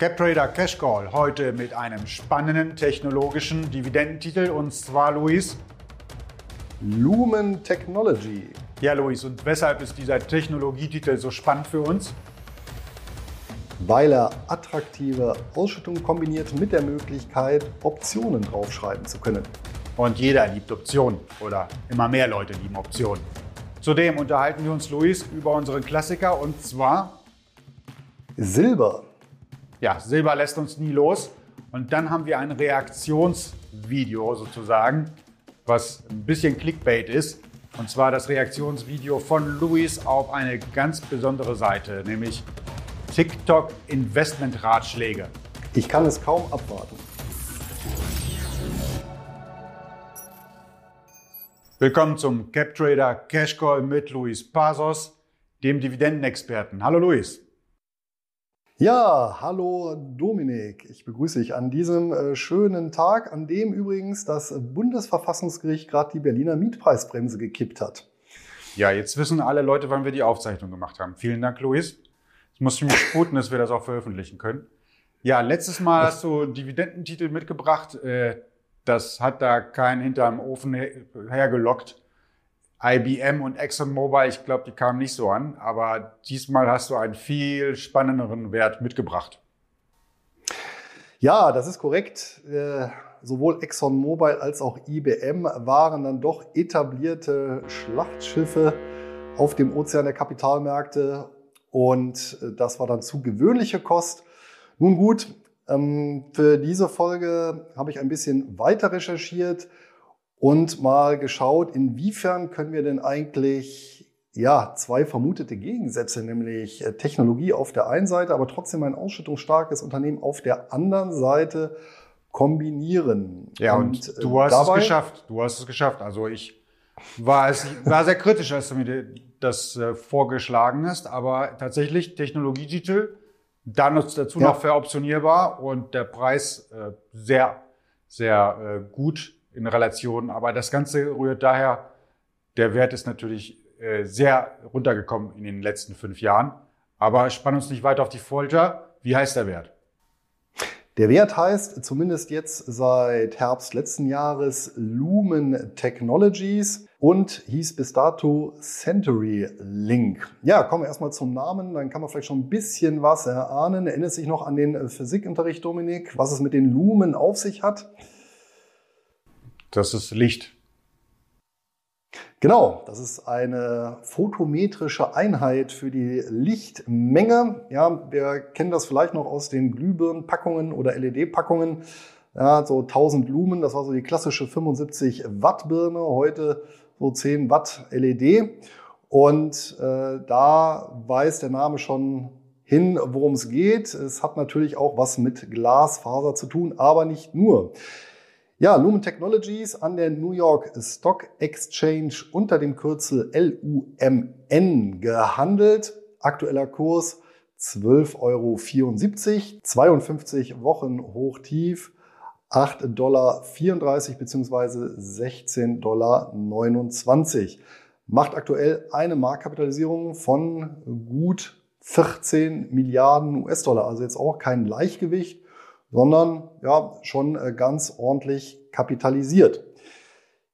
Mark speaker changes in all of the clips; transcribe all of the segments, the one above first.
Speaker 1: CapTrader Cash Call heute mit einem spannenden technologischen Dividendentitel und zwar Luis.
Speaker 2: Lumen Technology.
Speaker 1: Ja, Luis, und weshalb ist dieser Technologietitel so spannend für uns?
Speaker 2: Weil er attraktive Ausschüttungen kombiniert mit der Möglichkeit, Optionen draufschreiben zu können.
Speaker 1: Und jeder liebt Optionen oder immer mehr Leute lieben Optionen. Zudem unterhalten wir uns, Luis, über unseren Klassiker und zwar
Speaker 2: Silber.
Speaker 1: Ja, Silber lässt uns nie los. Und dann haben wir ein Reaktionsvideo sozusagen, was ein bisschen Clickbait ist. Und zwar das Reaktionsvideo von Luis auf eine ganz besondere Seite, nämlich TikTok Investment Ratschläge.
Speaker 2: Ich kann es kaum abwarten.
Speaker 1: Willkommen zum CapTrader Cash Call mit Luis Pasos, dem Dividendenexperten. Hallo Luis.
Speaker 2: Ja, hallo Dominik. Ich begrüße dich an diesem äh, schönen Tag, an dem übrigens das Bundesverfassungsgericht gerade die Berliner Mietpreisbremse gekippt hat.
Speaker 1: Ja, jetzt wissen alle Leute, wann wir die Aufzeichnung gemacht haben. Vielen Dank, Luis. Ich muss mich sputen, dass wir das auch veröffentlichen können. Ja, letztes Mal hast du Dividendentitel mitgebracht. Äh, das hat da keinen hinterm Ofen hergelockt. IBM und ExxonMobil, ich glaube, die kamen nicht so an, aber diesmal hast du einen viel spannenderen Wert mitgebracht.
Speaker 2: Ja, das ist korrekt. Äh, sowohl ExxonMobil als auch IBM waren dann doch etablierte Schlachtschiffe auf dem Ozean der Kapitalmärkte und äh, das war dann zu gewöhnliche Kost. Nun gut, ähm, für diese Folge habe ich ein bisschen weiter recherchiert und mal geschaut, inwiefern können wir denn eigentlich ja, zwei vermutete Gegensätze, nämlich äh, Technologie auf der einen Seite, aber trotzdem ein ausschüttungsstarkes Unternehmen auf der anderen Seite kombinieren.
Speaker 1: Ja, und, und äh, du hast dabei, es geschafft. Du hast es geschafft. Also ich war, es, war sehr kritisch, als du mir das äh, vorgeschlagen hast, aber tatsächlich Technologietitel, dann dazu ja. noch veroptionierbar und der Preis sehr, sehr gut in Relation. Aber das Ganze rührt daher, der Wert ist natürlich äh, sehr runtergekommen in den letzten fünf Jahren. Aber spann uns nicht weiter auf die Folter. Wie heißt der Wert?
Speaker 2: Der Wert heißt zumindest jetzt seit Herbst letzten Jahres Lumen Technologies und hieß bis dato Century Link. Ja, kommen wir erstmal zum Namen, dann kann man vielleicht schon ein bisschen was erahnen. Erinnert sich noch an den Physikunterricht, Dominik, was es mit den Lumen auf sich hat?
Speaker 1: Das ist Licht.
Speaker 2: Genau, das ist eine photometrische Einheit für die Lichtmenge. Ja, wir kennen das vielleicht noch aus den Glühbirnenpackungen oder LED-Packungen. Ja, so 1000 Lumen, das war so die klassische 75 Watt Birne, heute so 10 Watt LED. Und äh, da weiß der Name schon hin, worum es geht. Es hat natürlich auch was mit Glasfaser zu tun, aber nicht nur. Ja, Lumen Technologies an der New York Stock Exchange unter dem Kürzel LUMN gehandelt. Aktueller Kurs 12,74 Euro, 52 Wochen Hochtief, 8,34 Dollar bzw. 16,29 Dollar. Macht aktuell eine Marktkapitalisierung von gut 14 Milliarden US-Dollar. Also jetzt auch kein Leichtgewicht sondern ja schon äh, ganz ordentlich kapitalisiert.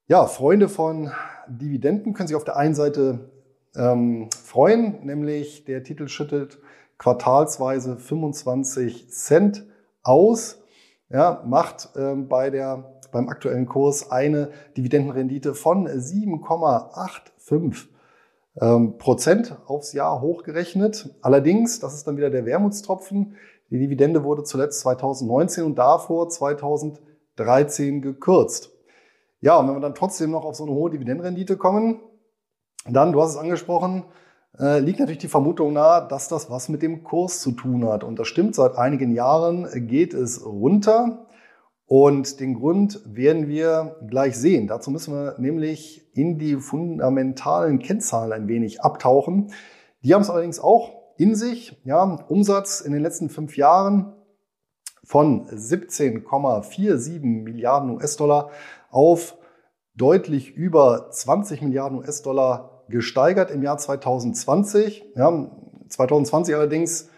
Speaker 2: Ja, Freunde von Dividenden können sich auf der einen Seite ähm, freuen, nämlich der Titel schüttet quartalsweise 25 Cent aus, ja, macht ähm, bei der, beim aktuellen Kurs eine Dividendenrendite von 7,85 ähm, Prozent aufs Jahr hochgerechnet. Allerdings, das ist dann wieder der Wermutstropfen, die Dividende wurde zuletzt 2019 und davor 2013 gekürzt. Ja, und wenn wir dann trotzdem noch auf so eine hohe Dividendenrendite kommen, dann, du hast es angesprochen, äh, liegt natürlich die Vermutung nahe, dass das was mit dem Kurs zu tun hat. Und das stimmt, seit einigen Jahren geht es runter. Und den Grund werden wir gleich sehen. Dazu müssen wir nämlich in die fundamentalen Kennzahlen ein wenig abtauchen. Die haben es allerdings auch in sich. Ja, Umsatz in den letzten fünf Jahren von 17,47 Milliarden US-Dollar auf deutlich über 20 Milliarden US-Dollar gesteigert im Jahr 2020. Ja, 2020 allerdings,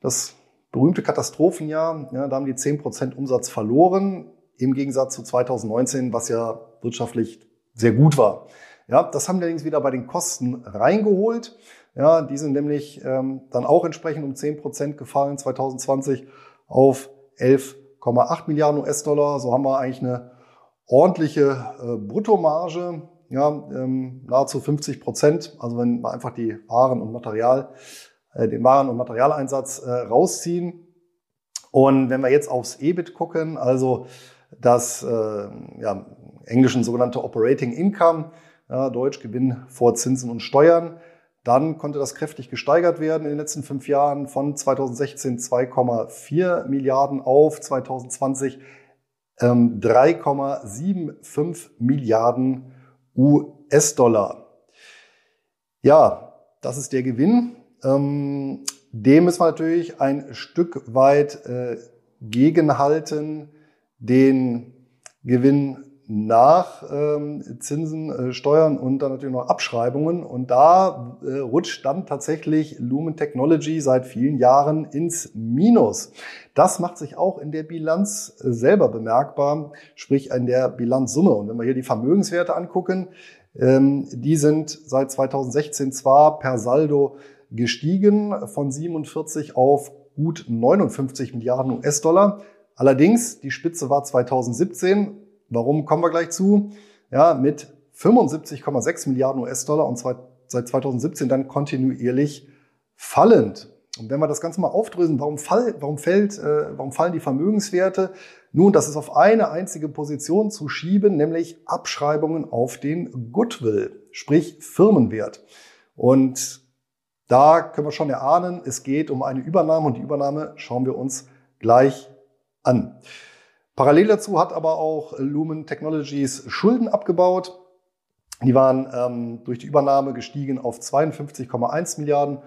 Speaker 2: das berühmte Katastrophenjahr. Ja, da haben die 10% Umsatz verloren, im Gegensatz zu 2019, was ja wirtschaftlich sehr gut war. Ja, das haben wir allerdings wieder bei den Kosten reingeholt. Ja, die sind nämlich ähm, dann auch entsprechend um 10% gefallen 2020 auf 11,8 Milliarden US-Dollar. So haben wir eigentlich eine ordentliche äh, Bruttomarge, ja, ähm, nahezu 50 Prozent. Also wenn wir einfach die Waren und Material, äh, den Waren- und Materialeinsatz äh, rausziehen. Und wenn wir jetzt aufs EBIT gucken, also das äh, ja, englischen sogenannte Operating Income, ja, Deutsch Gewinn vor Zinsen und Steuern, dann konnte das kräftig gesteigert werden in den letzten fünf Jahren von 2016 2,4 Milliarden auf 2020 ähm, 3,75 Milliarden US-Dollar. Ja, das ist der Gewinn. Ähm, dem müssen wir natürlich ein Stück weit äh, gegenhalten, den Gewinn nach ähm, Zinsen, äh, Steuern und dann natürlich noch Abschreibungen. Und da äh, rutscht dann tatsächlich Lumen Technology seit vielen Jahren ins Minus. Das macht sich auch in der Bilanz äh, selber bemerkbar, sprich in der Bilanzsumme. Und wenn wir hier die Vermögenswerte angucken, ähm, die sind seit 2016 zwar per Saldo gestiegen von 47 auf gut 59 Milliarden US-Dollar. Allerdings, die Spitze war 2017 Warum kommen wir gleich zu? Ja, mit 75,6 Milliarden US-Dollar und seit 2017 dann kontinuierlich fallend. Und wenn wir das Ganze mal aufdrösen, warum, fall, warum, fällt, äh, warum fallen die Vermögenswerte? Nun, das ist auf eine einzige Position zu schieben, nämlich Abschreibungen auf den Goodwill, sprich Firmenwert. Und da können wir schon erahnen, es geht um eine Übernahme und die Übernahme schauen wir uns gleich an. Parallel dazu hat aber auch Lumen Technologies Schulden abgebaut. Die waren ähm, durch die Übernahme gestiegen auf 52,1 Milliarden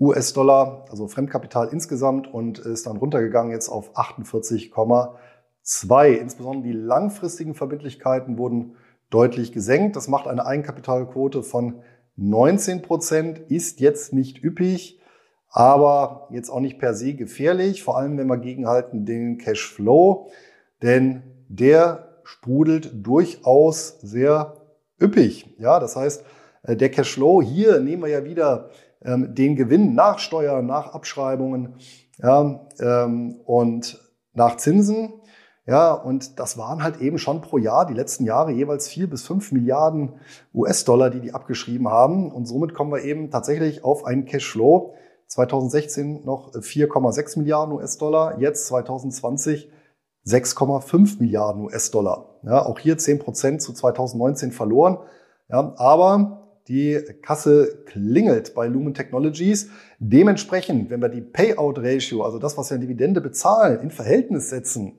Speaker 2: US-Dollar, also Fremdkapital insgesamt, und ist dann runtergegangen jetzt auf 48,2. Insbesondere die langfristigen Verbindlichkeiten wurden deutlich gesenkt. Das macht eine Eigenkapitalquote von 19 Prozent, ist jetzt nicht üppig, aber jetzt auch nicht per se gefährlich, vor allem wenn wir gegenhalten den Cashflow denn der sprudelt durchaus sehr üppig. Ja, das heißt, äh, der Cashflow, hier nehmen wir ja wieder ähm, den Gewinn nach Steuern, nach Abschreibungen ja, ähm, und nach Zinsen. Ja, und das waren halt eben schon pro Jahr die letzten Jahre jeweils vier bis fünf Milliarden US-Dollar, die die abgeschrieben haben. Und somit kommen wir eben tatsächlich auf einen Cashflow. 2016 noch 4,6 Milliarden US-Dollar, jetzt 2020 6,5 Milliarden US-Dollar. Ja, auch hier 10 Prozent zu 2019 verloren. Ja, aber die Kasse klingelt bei Lumen Technologies. Dementsprechend, wenn wir die Payout-Ratio, also das, was wir in Dividende bezahlen, in Verhältnis setzen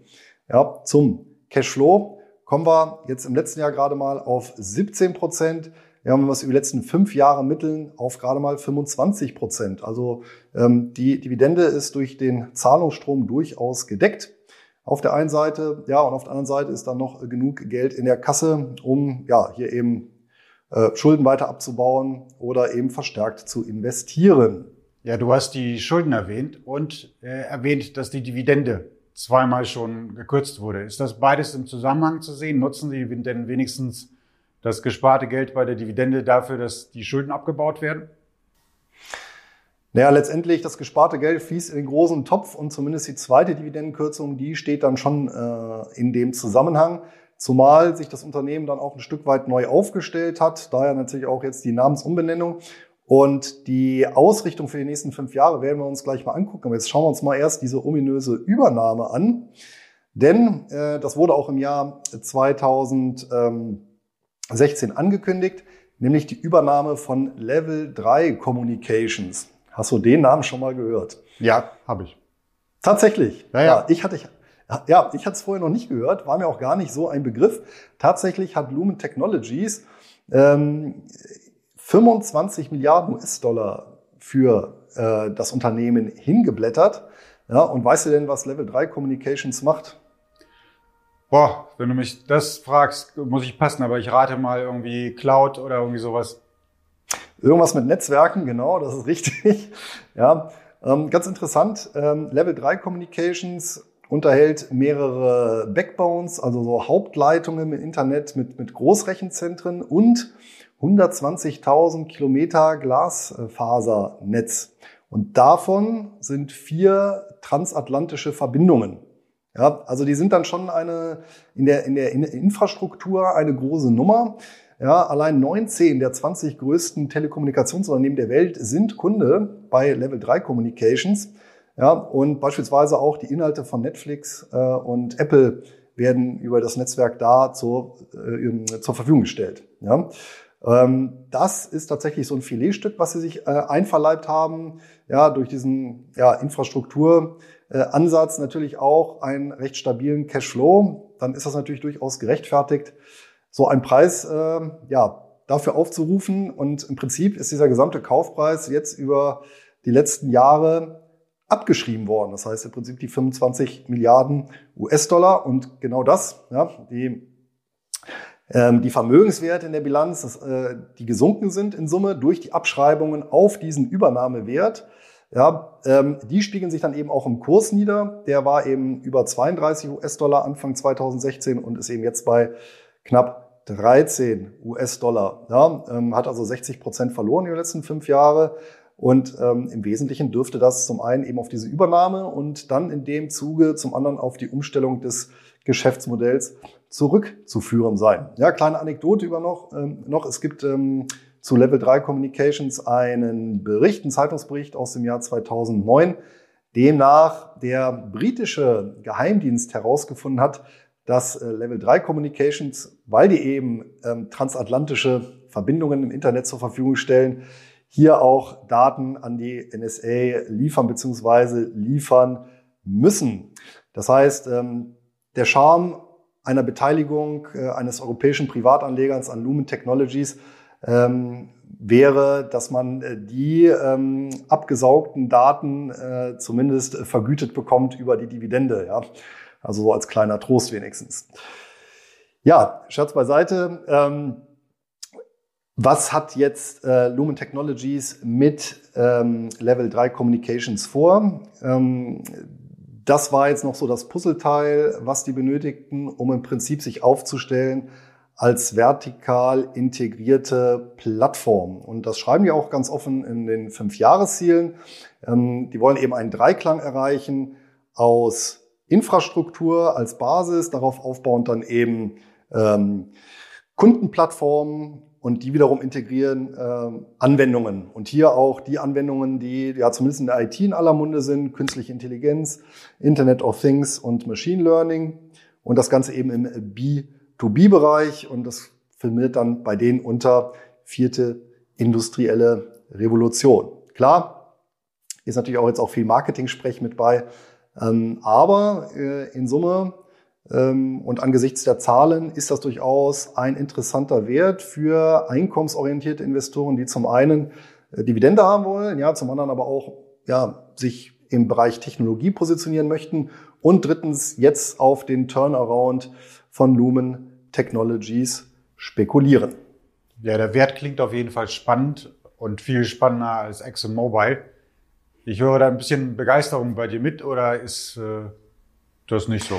Speaker 2: ja, zum Cashflow, kommen wir jetzt im letzten Jahr gerade mal auf 17 Prozent. Ja, wenn wir es über die letzten fünf Jahre mitteln, auf gerade mal 25 Prozent. Also ähm, die Dividende ist durch den Zahlungsstrom durchaus gedeckt auf der einen Seite, ja, und auf der anderen Seite ist dann noch genug Geld in der Kasse, um ja hier eben äh, Schulden weiter abzubauen oder eben verstärkt zu investieren.
Speaker 1: Ja, du hast die Schulden erwähnt und äh, erwähnt, dass die Dividende zweimal schon gekürzt wurde. Ist das beides im Zusammenhang zu sehen? Nutzen Sie denn wenigstens das gesparte Geld bei der Dividende dafür, dass die Schulden abgebaut werden?
Speaker 2: Naja, letztendlich das gesparte Geld fließt in den großen Topf und zumindest die zweite Dividendenkürzung, die steht dann schon äh, in dem Zusammenhang. Zumal sich das Unternehmen dann auch ein Stück weit neu aufgestellt hat, daher natürlich auch jetzt die Namensumbenennung. Und die Ausrichtung für die nächsten fünf Jahre werden wir uns gleich mal angucken. Aber jetzt schauen wir uns mal erst diese ominöse Übernahme an. Denn äh, das wurde auch im Jahr 2016 angekündigt, nämlich die Übernahme von Level 3 Communications. Hast du den Namen schon mal gehört?
Speaker 1: Ja, habe ich.
Speaker 2: Tatsächlich. Ja, ja. ja ich hatte ja, ich hatte es vorher noch nicht gehört, war mir auch gar nicht so ein Begriff. Tatsächlich hat Lumen Technologies ähm, 25 Milliarden US-Dollar für äh, das Unternehmen hingeblättert. Ja, und weißt du denn, was Level 3 Communications macht?
Speaker 1: Boah, wenn du mich das fragst, muss ich passen, aber ich rate mal irgendwie Cloud oder irgendwie sowas.
Speaker 2: Irgendwas mit Netzwerken, genau, das ist richtig. Ja, Ähm, ganz interessant, ähm, Level 3 Communications unterhält mehrere Backbones, also so Hauptleitungen im Internet mit, mit Großrechenzentren und 120.000 Kilometer Glasfasernetz. Und davon sind vier transatlantische Verbindungen. Ja, also die sind dann schon eine, in der, in der Infrastruktur eine große Nummer. Ja, allein 19 der 20 größten Telekommunikationsunternehmen der Welt sind Kunde bei Level 3 Communications. Ja, und beispielsweise auch die Inhalte von Netflix äh, und Apple werden über das Netzwerk da zur, äh, zur Verfügung gestellt. Ja. Ähm, das ist tatsächlich so ein Filetstück, was sie sich äh, einverleibt haben, ja, durch diesen ja, Infrastrukturansatz natürlich auch einen recht stabilen Cashflow. Dann ist das natürlich durchaus gerechtfertigt, so einen Preis äh, ja, dafür aufzurufen. Und im Prinzip ist dieser gesamte Kaufpreis jetzt über die letzten Jahre abgeschrieben worden. Das heißt im Prinzip die 25 Milliarden US-Dollar und genau das, ja, die ähm, die Vermögenswerte in der Bilanz, das, äh, die gesunken sind in Summe durch die Abschreibungen auf diesen Übernahmewert, ja, ähm, die spiegeln sich dann eben auch im Kurs nieder. Der war eben über 32 US-Dollar Anfang 2016 und ist eben jetzt bei knapp 13 US-Dollar. Ja, ähm, hat also 60 Prozent verloren in den letzten fünf Jahre. Und ähm, im Wesentlichen dürfte das zum einen eben auf diese Übernahme und dann in dem Zuge zum anderen auf die Umstellung des Geschäftsmodells zurückzuführen sein. Ja, kleine Anekdote über noch, ähm, noch es gibt ähm, zu Level 3 Communications einen Bericht, einen Zeitungsbericht aus dem Jahr 2009, demnach der britische Geheimdienst herausgefunden hat, dass äh, Level 3 Communications, weil die eben ähm, transatlantische Verbindungen im Internet zur Verfügung stellen, hier auch Daten an die NSA liefern bzw. liefern müssen. Das heißt, ähm, der Charme einer Beteiligung äh, eines europäischen Privatanlegers an Lumen Technologies ähm, wäre, dass man äh, die ähm, abgesaugten Daten äh, zumindest vergütet bekommt über die Dividende. Ja? Also so als kleiner Trost wenigstens. Ja, Scherz beiseite. Ähm, was hat jetzt äh, Lumen Technologies mit ähm, Level 3 Communications vor? Ähm, das war jetzt noch so das Puzzleteil, was die benötigten, um im Prinzip sich aufzustellen als vertikal integrierte Plattform. Und das schreiben die auch ganz offen in den fünf Jahreszielen. Ähm, die wollen eben einen Dreiklang erreichen aus Infrastruktur als Basis, darauf aufbauend dann eben ähm, Kundenplattformen, und die wiederum integrieren äh, Anwendungen. Und hier auch die Anwendungen, die ja zumindest in der IT in aller Munde sind, künstliche Intelligenz, Internet of Things und Machine Learning. Und das Ganze eben im B2B-Bereich. Und das filmiert dann bei denen unter vierte industrielle Revolution. Klar, ist natürlich auch jetzt auch viel Marketing-Sprech mit bei. Ähm, aber äh, in Summe ähm, und angesichts der Zahlen ist das durchaus ein interessanter Wert für einkommensorientierte Investoren, die zum einen äh, Dividende haben wollen, ja, zum anderen aber auch ja, sich im Bereich Technologie positionieren möchten und drittens jetzt auf den Turnaround von Lumen Technologies spekulieren.
Speaker 1: Ja, der Wert klingt auf jeden Fall spannend und viel spannender als ExxonMobil. Ich höre da ein bisschen Begeisterung bei dir mit oder ist äh, das nicht so?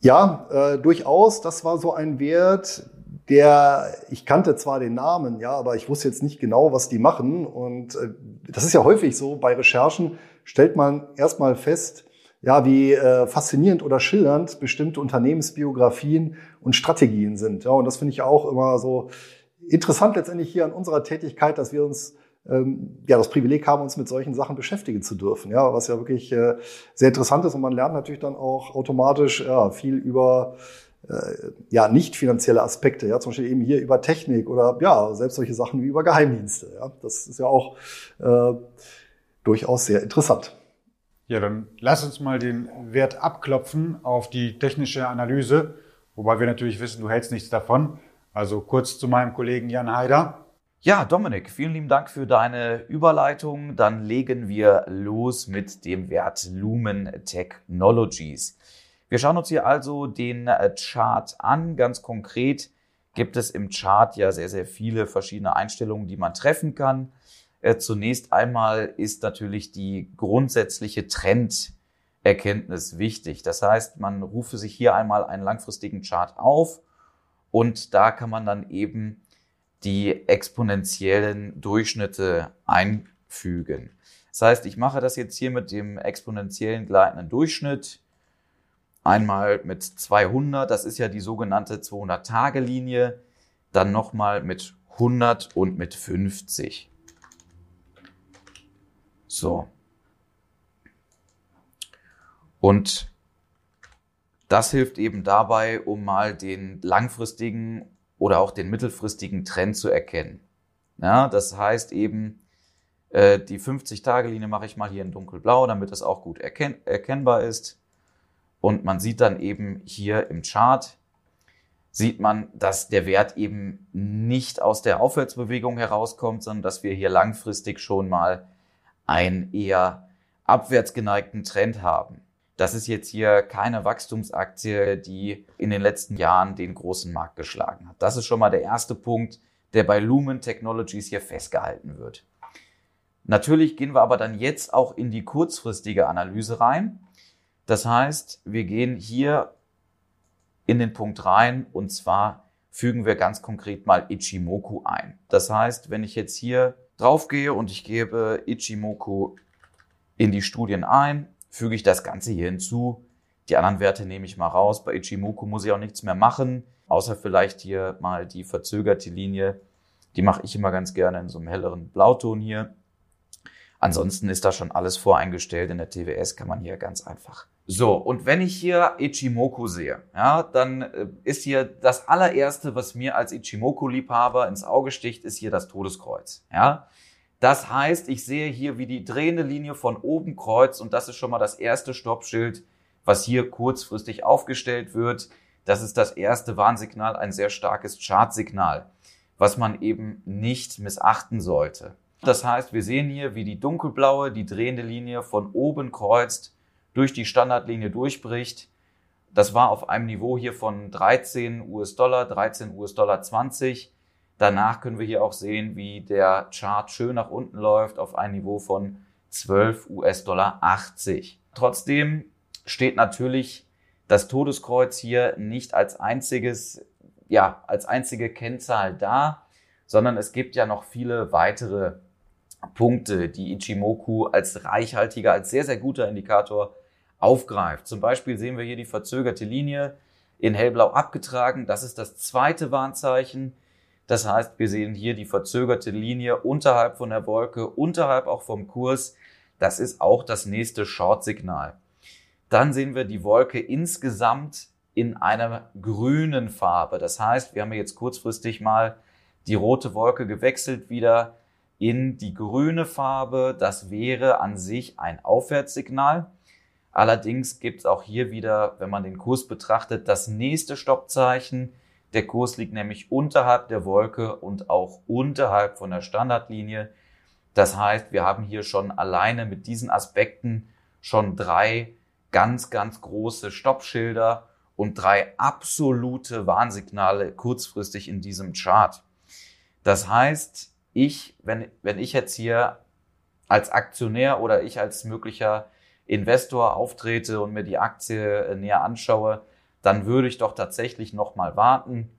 Speaker 2: Ja, äh, durchaus. Das war so ein Wert, der, ich kannte zwar den Namen, ja, aber ich wusste jetzt nicht genau, was die machen. Und äh, das ist ja häufig so, bei Recherchen stellt man erstmal fest, ja, wie äh, faszinierend oder schillernd bestimmte Unternehmensbiografien und Strategien sind. Ja, und das finde ich auch immer so interessant letztendlich hier an unserer Tätigkeit, dass wir uns ja, das Privileg haben, uns mit solchen Sachen beschäftigen zu dürfen. Ja, was ja wirklich äh, sehr interessant ist und man lernt natürlich dann auch automatisch ja, viel über äh, ja, nicht finanzielle Aspekte, ja, zum Beispiel eben hier über Technik oder ja, selbst solche Sachen wie über Geheimdienste. Ja, das ist ja auch äh, durchaus sehr interessant.
Speaker 1: Ja, dann lass uns mal den Wert abklopfen auf die technische Analyse, wobei wir natürlich wissen, du hältst nichts davon. Also kurz zu meinem Kollegen Jan Haider.
Speaker 3: Ja, Dominik, vielen lieben Dank für deine Überleitung. Dann legen wir los mit dem Wert Lumen Technologies. Wir schauen uns hier also den äh, Chart an. Ganz konkret gibt es im Chart ja sehr, sehr viele verschiedene Einstellungen, die man treffen kann. Äh, zunächst einmal ist natürlich die grundsätzliche Trenderkenntnis wichtig. Das heißt, man rufe sich hier einmal einen langfristigen Chart auf und da kann man dann eben die exponentiellen Durchschnitte einfügen. Das heißt, ich mache das jetzt hier mit dem exponentiellen gleitenden Durchschnitt. Einmal mit 200, das ist ja die sogenannte 200-Tage-Linie. Dann nochmal mit 100 und mit 50. So. Und das hilft eben dabei, um mal den langfristigen oder auch den mittelfristigen Trend zu erkennen. Ja, das heißt eben, äh, die 50-Tage-Linie mache ich mal hier in dunkelblau, damit es auch gut erken erkennbar ist. Und man sieht dann eben hier im Chart, sieht man, dass der Wert eben nicht aus der Aufwärtsbewegung herauskommt, sondern dass wir hier langfristig schon mal einen eher abwärts geneigten Trend haben. Das ist jetzt hier keine Wachstumsaktie, die in den letzten Jahren den großen Markt geschlagen hat. Das ist schon mal der erste Punkt, der bei Lumen Technologies hier festgehalten wird. Natürlich gehen wir aber dann jetzt auch in die kurzfristige Analyse rein. Das heißt, wir gehen hier in den Punkt rein und zwar fügen wir ganz konkret mal Ichimoku ein. Das heißt, wenn ich jetzt hier draufgehe und ich gebe Ichimoku in die Studien ein, füge ich das Ganze hier hinzu. Die anderen Werte nehme ich mal raus. Bei Ichimoku muss ich auch nichts mehr machen, außer vielleicht hier mal die verzögerte Linie. Die mache ich immer ganz gerne in so einem helleren Blauton hier. Ansonsten ist da schon alles voreingestellt. In der TWS kann man hier ganz einfach. So, und wenn ich hier Ichimoku sehe, ja, dann äh, ist hier das allererste, was mir als Ichimoku-Liebhaber ins Auge sticht, ist hier das Todeskreuz. Ja, das heißt, ich sehe hier, wie die drehende Linie von oben kreuzt und das ist schon mal das erste Stoppschild, was hier kurzfristig aufgestellt wird. Das ist das erste Warnsignal, ein sehr starkes Chartsignal, was man eben nicht missachten sollte. Das heißt, wir sehen hier, wie die dunkelblaue, die drehende Linie von oben kreuzt, durch die Standardlinie durchbricht. Das war auf einem Niveau hier von 13 US-Dollar, 13 US-Dollar 20. Danach können wir hier auch sehen, wie der Chart schön nach unten läuft auf ein Niveau von 12 US-Dollar 80. Trotzdem steht natürlich das Todeskreuz hier nicht als einziges, ja, als einzige Kennzahl da, sondern es gibt ja noch viele weitere Punkte, die Ichimoku als reichhaltiger, als sehr, sehr guter Indikator aufgreift. Zum Beispiel sehen wir hier die verzögerte Linie in hellblau abgetragen. Das ist das zweite Warnzeichen. Das heißt, wir sehen hier die verzögerte Linie unterhalb von der Wolke, unterhalb auch vom Kurs. Das ist auch das nächste Short-Signal. Dann sehen wir die Wolke insgesamt in einer grünen Farbe. Das heißt, wir haben jetzt kurzfristig mal die rote Wolke gewechselt wieder in die grüne Farbe. Das wäre an sich ein Aufwärtssignal. Allerdings gibt es auch hier wieder, wenn man den Kurs betrachtet, das nächste Stoppzeichen. Der Kurs liegt nämlich unterhalb der Wolke und auch unterhalb von der Standardlinie. Das heißt, wir haben hier schon alleine mit diesen Aspekten schon drei ganz, ganz große Stoppschilder und drei absolute Warnsignale kurzfristig in diesem Chart. Das heißt, ich, wenn, wenn ich jetzt hier als Aktionär oder ich als möglicher Investor auftrete und mir die Aktie äh, näher anschaue, dann würde ich doch tatsächlich nochmal warten,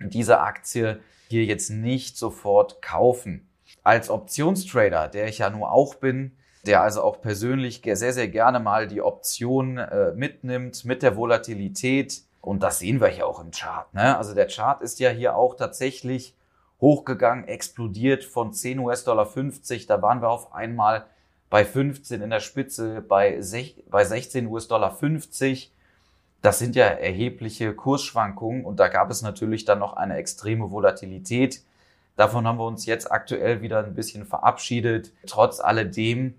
Speaker 3: diese Aktie hier jetzt nicht sofort kaufen. Als Optionstrader, der ich ja nur auch bin, der also auch persönlich sehr, sehr gerne mal die Option äh, mitnimmt mit der Volatilität. Und das sehen wir hier auch im Chart. Ne? Also der Chart ist ja hier auch tatsächlich hochgegangen, explodiert von 10 US-Dollar 50. Da waren wir auf einmal bei 15 in der Spitze, bei, bei 16 US-Dollar 50 das sind ja erhebliche Kursschwankungen und da gab es natürlich dann noch eine extreme Volatilität. Davon haben wir uns jetzt aktuell wieder ein bisschen verabschiedet. Trotz alledem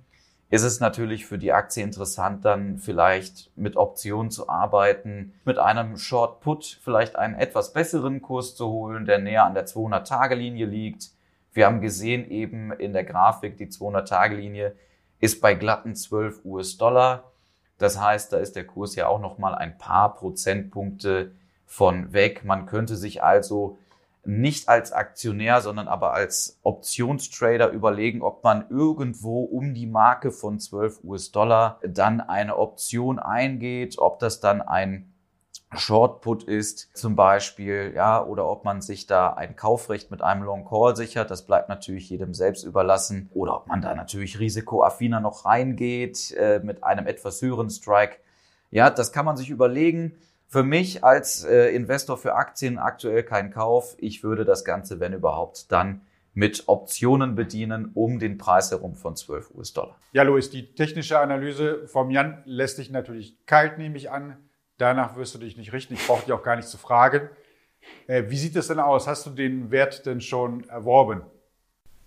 Speaker 3: ist es natürlich für die Aktie interessant, dann vielleicht mit Optionen zu arbeiten, mit einem Short Put vielleicht einen etwas besseren Kurs zu holen, der näher an der 200-Tage-Linie liegt. Wir haben gesehen eben in der Grafik, die 200-Tage-Linie ist bei glatten 12 US-Dollar. Das heißt, da ist der Kurs ja auch noch mal ein paar Prozentpunkte von weg. Man könnte sich also nicht als Aktionär, sondern aber als Optionstrader überlegen, ob man irgendwo um die Marke von 12 US-Dollar dann eine Option eingeht, ob das dann ein Shortput ist zum Beispiel, ja, oder ob man sich da ein Kaufrecht mit einem Long Call sichert, das bleibt natürlich jedem selbst überlassen, oder ob man da natürlich risikoaffiner noch reingeht äh, mit einem etwas höheren Strike. Ja, das kann man sich überlegen. Für mich als äh, Investor für Aktien aktuell kein Kauf. Ich würde das Ganze, wenn überhaupt, dann mit Optionen bedienen um den Preis herum von 12 US-Dollar.
Speaker 1: Ja, Louis, die technische Analyse vom Jan lässt sich natürlich kalt, nehme ich an. Danach wirst du dich nicht richten. Ich brauche dich auch gar nicht zu fragen. Äh, wie sieht es denn aus? Hast du den Wert denn schon erworben?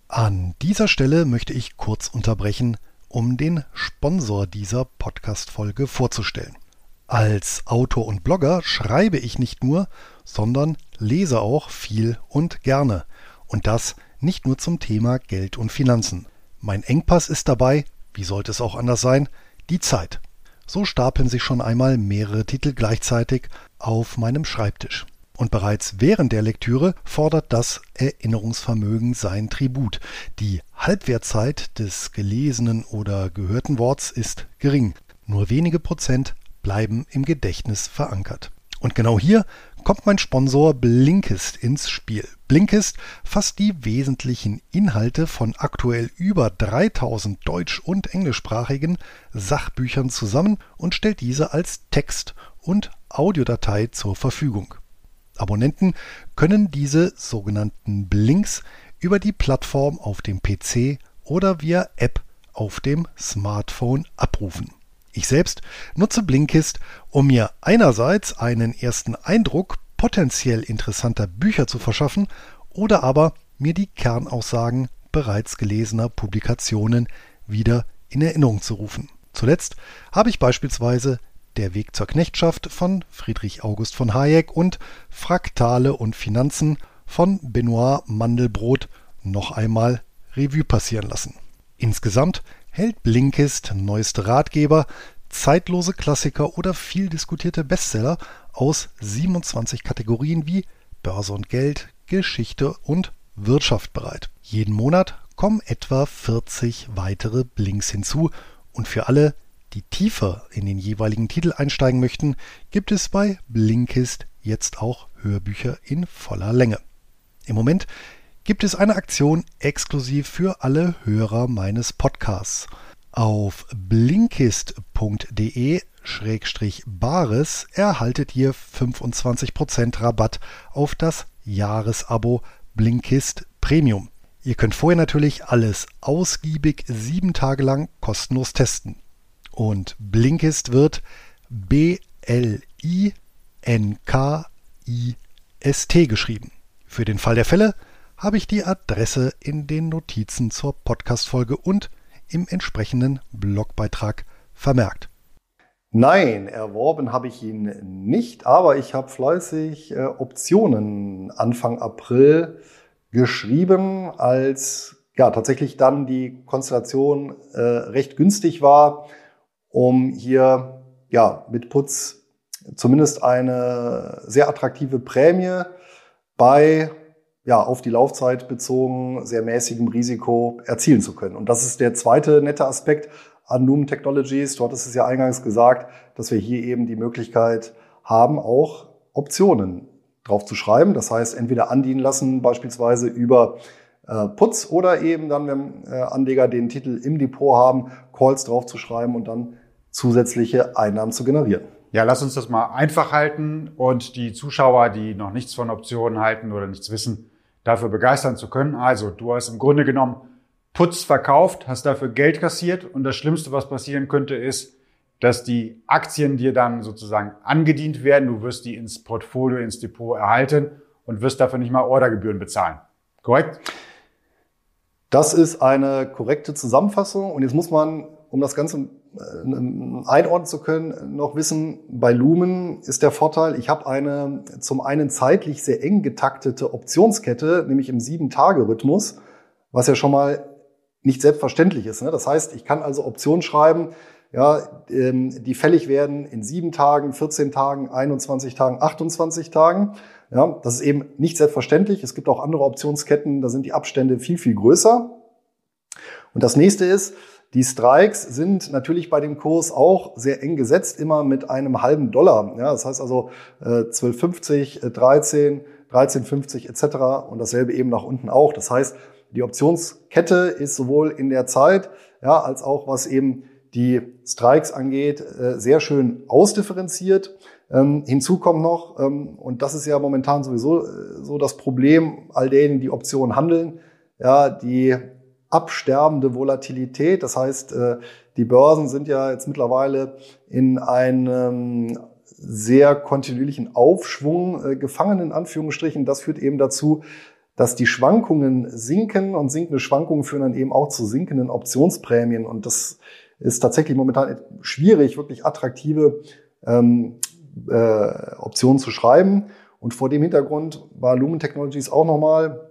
Speaker 2: An dieser Stelle möchte ich kurz unterbrechen, um den Sponsor dieser Podcast-Folge vorzustellen. Als Autor und Blogger schreibe ich nicht nur, sondern lese auch viel und gerne. Und das nicht nur zum Thema Geld und Finanzen. Mein Engpass ist dabei, wie sollte es auch anders sein, die Zeit. So stapeln sich schon einmal mehrere Titel gleichzeitig auf meinem Schreibtisch. Und bereits während der Lektüre fordert das Erinnerungsvermögen sein Tribut. Die Halbwertzeit des gelesenen oder gehörten Worts ist gering. Nur wenige Prozent bleiben im Gedächtnis verankert. Und genau hier kommt mein Sponsor Blinkist ins Spiel. Blinkist fasst die wesentlichen Inhalte von aktuell über 3000 deutsch- und englischsprachigen Sachbüchern zusammen und stellt diese als Text- und Audiodatei zur Verfügung. Abonnenten können diese sogenannten Blinks über die Plattform auf dem PC oder via App auf dem Smartphone abrufen. Ich selbst nutze Blinkist, um mir einerseits einen ersten Eindruck potenziell interessanter Bücher zu verschaffen oder aber mir die Kernaussagen bereits gelesener Publikationen wieder in Erinnerung zu rufen. Zuletzt habe ich beispielsweise Der Weg zur Knechtschaft von Friedrich August von Hayek und Fraktale und Finanzen von Benoit Mandelbrot noch einmal Revue passieren lassen. Insgesamt hält Blinkist neueste Ratgeber, zeitlose Klassiker oder viel diskutierte Bestseller aus 27 Kategorien wie Börse und Geld, Geschichte und Wirtschaft bereit. Jeden Monat kommen etwa 40 weitere Blinks hinzu und für alle, die tiefer in den jeweiligen Titel einsteigen möchten, gibt es bei Blinkist jetzt auch Hörbücher in voller Länge. Im Moment gibt es eine Aktion exklusiv für alle Hörer meines Podcasts. Auf blinkist.de-bares erhaltet ihr 25% Rabatt auf das Jahresabo Blinkist Premium. Ihr könnt vorher natürlich alles ausgiebig sieben Tage lang kostenlos testen. Und Blinkist wird B-L-I-N-K-I-S-T geschrieben. Für den Fall der Fälle habe ich die Adresse in den Notizen zur Podcast-Folge und im entsprechenden Blogbeitrag vermerkt. Nein, erworben habe ich ihn nicht, aber ich habe fleißig äh, Optionen Anfang April geschrieben, als ja tatsächlich dann die Konstellation äh, recht günstig war, um hier ja mit Putz zumindest eine sehr attraktive Prämie bei ja, auf die Laufzeit bezogen sehr mäßigem Risiko erzielen zu können. Und das ist der zweite nette Aspekt an Lumen Technologies. Du hattest es ja eingangs gesagt, dass wir hier eben die Möglichkeit haben, auch Optionen drauf zu schreiben. Das heißt, entweder andienen lassen, beispielsweise über äh, Putz oder eben dann, wenn äh, Anleger den Titel im Depot haben, Calls drauf zu schreiben und dann zusätzliche Einnahmen zu generieren.
Speaker 1: Ja, lass uns das mal einfach halten und die Zuschauer, die noch nichts von Optionen halten oder nichts wissen, dafür begeistern zu können. Also, du hast im Grunde genommen Putz verkauft, hast dafür Geld kassiert und das Schlimmste, was passieren könnte, ist, dass die Aktien dir dann sozusagen angedient werden. Du wirst die ins Portfolio, ins Depot erhalten und wirst dafür nicht mal Ordergebühren bezahlen. Korrekt?
Speaker 2: Das ist eine korrekte Zusammenfassung und jetzt muss man, um das Ganze äh, einordnen zu können, noch wissen, bei Lumen ist der Vorteil, ich habe eine zum einen zeitlich sehr eng getaktete Optionskette, nämlich im Sieben-Tage-Rhythmus, was ja schon mal nicht selbstverständlich ist. Ne? Das heißt, ich kann also Optionen schreiben, ähm, die fällig werden in sieben Tagen, 14 Tagen, 21 Tagen, 28 Tagen. Das ist eben nicht selbstverständlich. Es gibt auch andere Optionsketten, da sind die Abstände viel, viel größer. Und das nächste ist, die Strikes sind natürlich bei dem Kurs auch sehr eng gesetzt, immer mit einem halben Dollar. Ja, das heißt also äh, 12,50, äh, 13, 13,50 etc. Und dasselbe eben nach unten auch. Das heißt, die Optionskette ist sowohl in der Zeit, ja, als auch was eben die Strikes angeht, äh, sehr schön ausdifferenziert. Ähm, hinzu kommt noch, ähm, und das ist ja momentan sowieso äh, so das Problem all denen, die Optionen handeln, ja, die absterbende Volatilität. Das heißt, äh, die Börsen sind ja jetzt mittlerweile in einem sehr kontinuierlichen Aufschwung äh, gefangen, in Anführungsstrichen. Das führt eben dazu, dass die Schwankungen sinken und sinkende Schwankungen führen dann eben auch zu sinkenden Optionsprämien. Und das ist tatsächlich momentan schwierig, wirklich attraktive ähm, äh, Optionen zu schreiben. Und vor dem Hintergrund war Lumen Technologies auch nochmal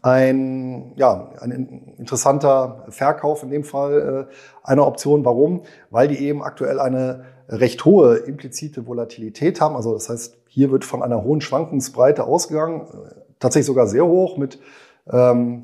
Speaker 2: ein, ja, ein interessanter Verkauf in dem Fall äh, einer Option. Warum? Weil die eben aktuell eine recht hohe implizite Volatilität haben. Also das heißt, hier wird von einer hohen Schwankungsbreite ausgegangen, äh, tatsächlich sogar sehr hoch mit ähm,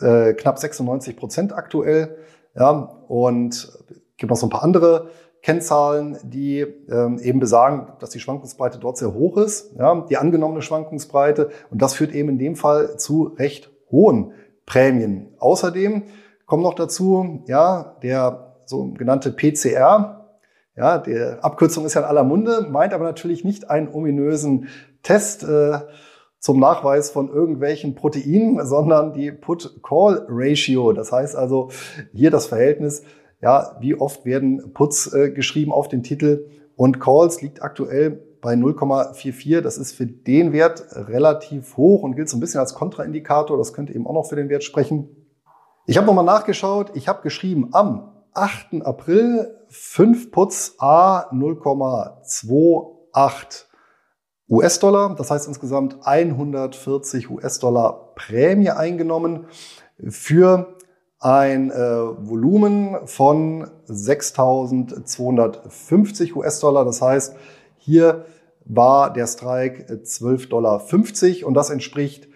Speaker 2: äh, knapp 96 Prozent aktuell. Ja, und gibt noch so ein paar andere Kennzahlen, die ähm, eben besagen, dass die Schwankungsbreite dort sehr hoch ist, ja, die angenommene Schwankungsbreite. Und das führt eben in dem Fall zu recht hohen Prämien. Außerdem kommt noch dazu, ja, der sogenannte PCR, ja, die Abkürzung ist ja in aller Munde, meint aber natürlich nicht einen ominösen Test äh, zum Nachweis von irgendwelchen Proteinen, sondern die Put-Call-Ratio. Das heißt also hier das Verhältnis ja, wie oft werden Puts äh, geschrieben auf den Titel und Calls liegt aktuell bei 0,44. Das ist für den Wert relativ hoch und gilt so ein bisschen als Kontraindikator. Das könnte eben auch noch für den Wert sprechen. Ich habe nochmal nachgeschaut. Ich habe geschrieben am 8. April 5 Puts A 0,28 US-Dollar. Das heißt insgesamt 140 US-Dollar Prämie eingenommen für ein äh, Volumen von 6.250 US-Dollar. Das heißt, hier war der Strike 12,50 Dollar und das entspricht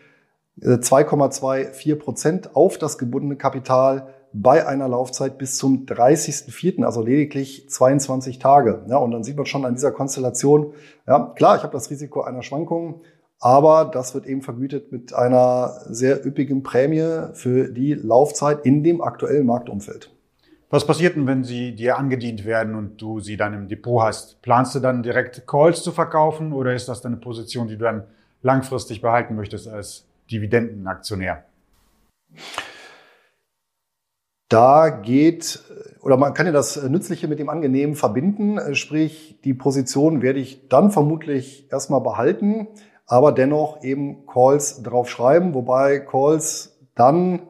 Speaker 2: 2,24 äh, Prozent auf das gebundene Kapital bei einer Laufzeit bis zum 30.04., also lediglich 22 Tage. Ja, und dann sieht man schon an dieser Konstellation, ja, klar, ich habe das Risiko einer Schwankung, aber das wird eben vergütet mit einer sehr üppigen Prämie für die Laufzeit in dem aktuellen Marktumfeld.
Speaker 1: Was passiert denn, wenn sie dir angedient werden und du sie dann im Depot hast? Planst du dann direkt Calls zu verkaufen oder ist das deine Position, die du dann langfristig behalten möchtest als Dividendenaktionär?
Speaker 2: Da geht, oder man kann ja das Nützliche mit dem Angenehmen verbinden, sprich, die Position werde ich dann vermutlich erstmal behalten, aber dennoch eben Calls drauf schreiben, wobei Calls dann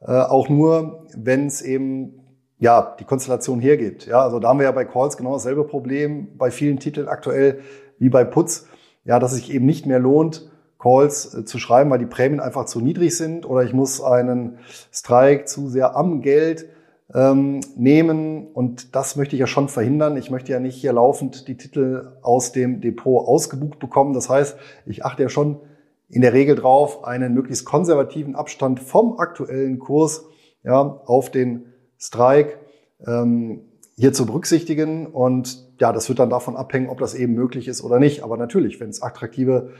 Speaker 2: äh, auch nur, wenn es eben ja die Konstellation hergibt. Ja, also da haben wir ja bei Calls genau dasselbe Problem bei vielen Titeln aktuell wie bei Puts, ja, dass es sich eben nicht mehr lohnt, Calls äh, zu schreiben, weil die Prämien einfach zu niedrig sind oder ich muss einen Strike zu sehr am Geld ähm, nehmen. Und das möchte ich ja schon verhindern. Ich möchte ja nicht hier laufend die Titel aus dem Depot ausgebucht bekommen. Das heißt, ich achte ja schon in der Regel drauf, einen möglichst konservativen Abstand vom aktuellen Kurs ja, auf den Strike ähm, hier zu berücksichtigen. Und ja, das wird dann davon abhängen, ob das eben möglich ist oder nicht. Aber natürlich, wenn es attraktive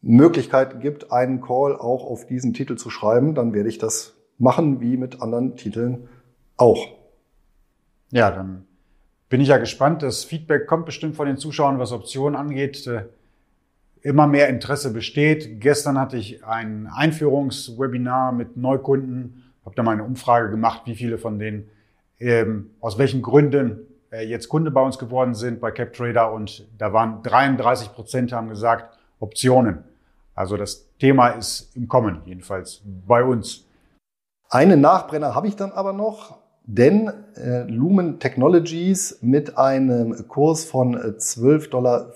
Speaker 2: Möglichkeiten gibt, einen Call auch auf diesen Titel zu schreiben, dann werde ich das machen, wie mit anderen Titeln auch.
Speaker 1: Ja, dann bin ich ja gespannt. Das Feedback kommt bestimmt von den Zuschauern, was Optionen angeht. Äh, immer mehr Interesse besteht. Gestern hatte ich ein Einführungswebinar mit Neukunden, habe da mal eine Umfrage gemacht, wie viele von denen ähm, aus welchen Gründen äh, jetzt Kunde bei uns geworden sind bei CapTrader und da waren 33 Prozent haben gesagt Optionen. Also das Thema ist im Kommen, jedenfalls bei uns.
Speaker 2: Einen Nachbrenner habe ich dann aber noch. Denn äh, Lumen Technologies mit einem Kurs von 12,74 äh, Dollar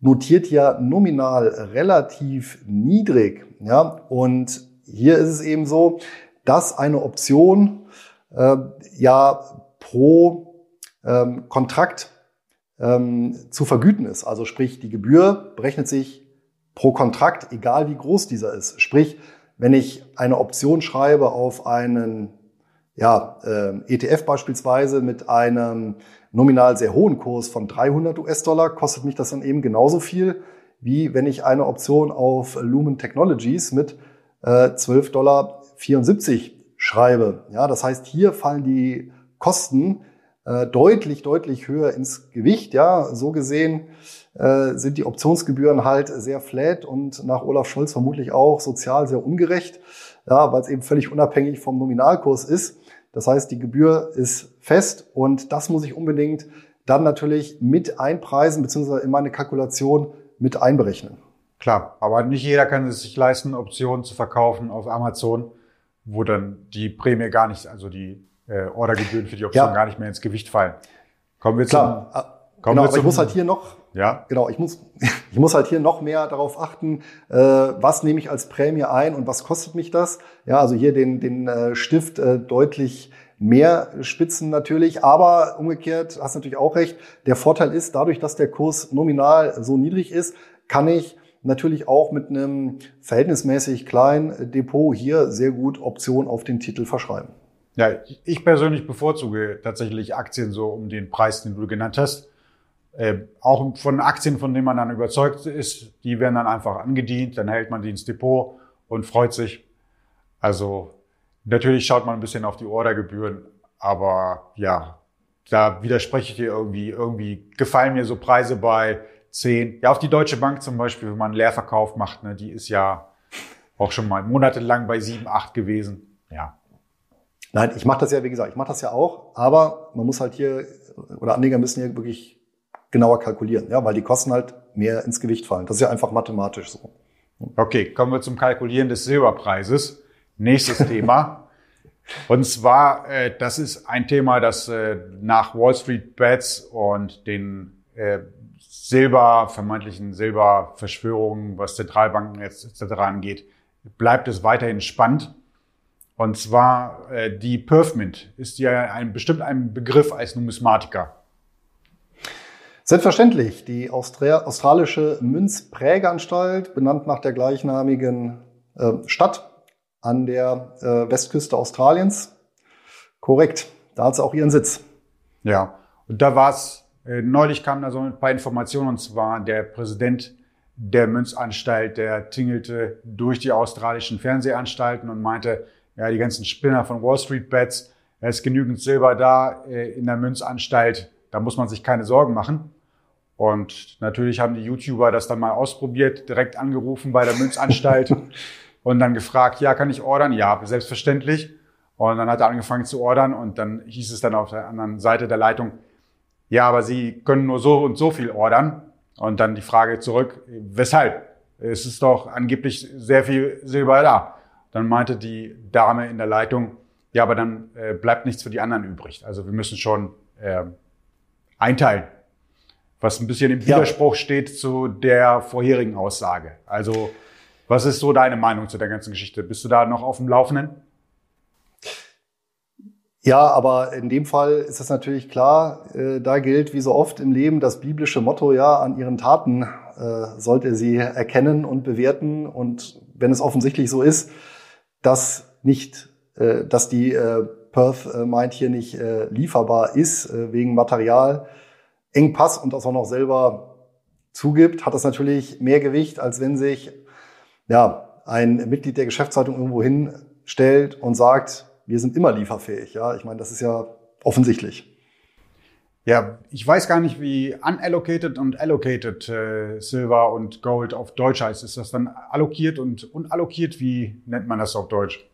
Speaker 2: notiert ja nominal relativ niedrig. Ja? Und hier ist es eben so, dass eine Option äh, ja pro ähm, Kontrakt ähm, zu vergüten ist. Also sprich, die Gebühr berechnet sich pro Kontrakt, egal wie groß dieser ist. Sprich, wenn ich eine Option schreibe auf einen ja, äh, ETF beispielsweise mit einem nominal sehr hohen Kurs von 300 US-Dollar, kostet mich das dann eben genauso viel, wie wenn ich eine Option auf Lumen Technologies mit äh, 12,74 Dollar schreibe. Ja, das heißt, hier fallen die Kosten äh, deutlich, deutlich höher ins Gewicht. Ja, so gesehen äh, sind die Optionsgebühren halt sehr flat und nach Olaf Scholz vermutlich auch sozial sehr ungerecht, ja, weil es eben völlig unabhängig vom Nominalkurs ist. Das heißt, die Gebühr ist fest und das muss ich unbedingt dann natürlich mit einpreisen beziehungsweise in meine Kalkulation mit einberechnen.
Speaker 1: Klar, aber nicht jeder kann es sich leisten, Optionen zu verkaufen auf Amazon, wo dann die Prämie gar nicht, also die äh, Ordergebühren für die Option ja. gar nicht mehr ins Gewicht fallen.
Speaker 2: Kommen wir Klar. zum. Kommen genau, wir aber ich muss halt hier noch,
Speaker 1: ja.
Speaker 2: genau, ich muss, ich muss halt hier noch mehr darauf achten, äh, was nehme ich als Prämie ein und was kostet mich das? Ja, also hier den, den äh, Stift äh, deutlich mehr Spitzen natürlich, aber umgekehrt hast natürlich auch recht. Der Vorteil ist, dadurch, dass der Kurs nominal so niedrig ist, kann ich natürlich auch mit einem verhältnismäßig kleinen Depot hier sehr gut Optionen auf den Titel verschreiben.
Speaker 1: Ja, ich persönlich bevorzuge tatsächlich Aktien so um den Preis, den du genannt hast. Äh, auch von Aktien, von denen man dann überzeugt ist, die werden dann einfach angedient, dann hält man die ins Depot und freut sich. Also natürlich schaut man ein bisschen auf die Ordergebühren, aber ja, da widerspreche ich dir irgendwie. Irgendwie gefallen mir so Preise bei 10. Ja, auf die Deutsche Bank zum Beispiel, wenn man einen Leerverkauf macht, ne, die ist ja auch schon mal monatelang bei 7, 8 gewesen. Ja,
Speaker 2: Nein, ich mache das ja, wie gesagt, ich mache das ja auch, aber man muss halt hier, oder Anleger müssen hier wirklich genauer kalkulieren, ja, weil die Kosten halt mehr ins Gewicht fallen. Das ist ja einfach mathematisch so.
Speaker 1: Okay, kommen wir zum Kalkulieren des Silberpreises. Nächstes Thema. Und zwar, äh, das ist ein Thema, das äh, nach Wall Street Bets und den äh, Silber, vermeintlichen Silberverschwörungen, was Zentralbanken jetzt etc. angeht, bleibt es weiterhin spannend. Und zwar äh, die Perfmint ist ja ein, bestimmt ein Begriff als Numismatiker.
Speaker 2: Selbstverständlich. Die Austria australische Münzprägeanstalt, benannt nach der gleichnamigen äh, Stadt an der äh, Westküste Australiens. Korrekt. Da hat sie auch ihren Sitz.
Speaker 1: Ja, und da war es, neulich kamen da so ein paar Informationen, und zwar der Präsident der Münzanstalt, der tingelte durch die australischen Fernsehanstalten und meinte, ja, die ganzen Spinner von Wall Street Bets, da ist genügend Silber da äh, in der Münzanstalt, da muss man sich keine Sorgen machen. Und natürlich haben die YouTuber das dann mal ausprobiert, direkt angerufen bei der Münzanstalt und dann gefragt, ja, kann ich ordern? Ja, selbstverständlich. Und dann hat er angefangen zu ordern und dann hieß es dann auf der anderen Seite der Leitung, ja, aber Sie können nur so und so viel ordern. Und dann die Frage zurück, weshalb? Es ist doch angeblich sehr viel Silber da. Dann meinte die Dame in der Leitung, ja, aber dann äh, bleibt nichts für die anderen übrig. Also wir müssen schon äh, einteilen, was ein bisschen im Widerspruch ja. steht zu der vorherigen Aussage. Also was ist so deine Meinung zu der ganzen Geschichte? Bist du da noch auf dem Laufenden?
Speaker 2: Ja, aber in dem Fall ist es natürlich klar, äh, da gilt wie so oft im Leben das biblische Motto, ja, an ihren Taten äh, sollt ihr sie erkennen und bewerten. Und wenn es offensichtlich so ist, dass nicht, äh, dass die äh, Perth äh, meint hier nicht äh, lieferbar ist äh, wegen Material Engpass und das auch noch selber zugibt, hat das natürlich mehr Gewicht, als wenn sich ja ein Mitglied der Geschäftsleitung irgendwo hinstellt und sagt, wir sind immer lieferfähig. Ja, ich meine, das ist ja offensichtlich.
Speaker 1: Ja, ich weiß gar nicht, wie unallocated und allocated äh, Silver und Gold auf Deutsch heißt. Ist das dann allokiert und unallokiert? Wie nennt man das auf Deutsch?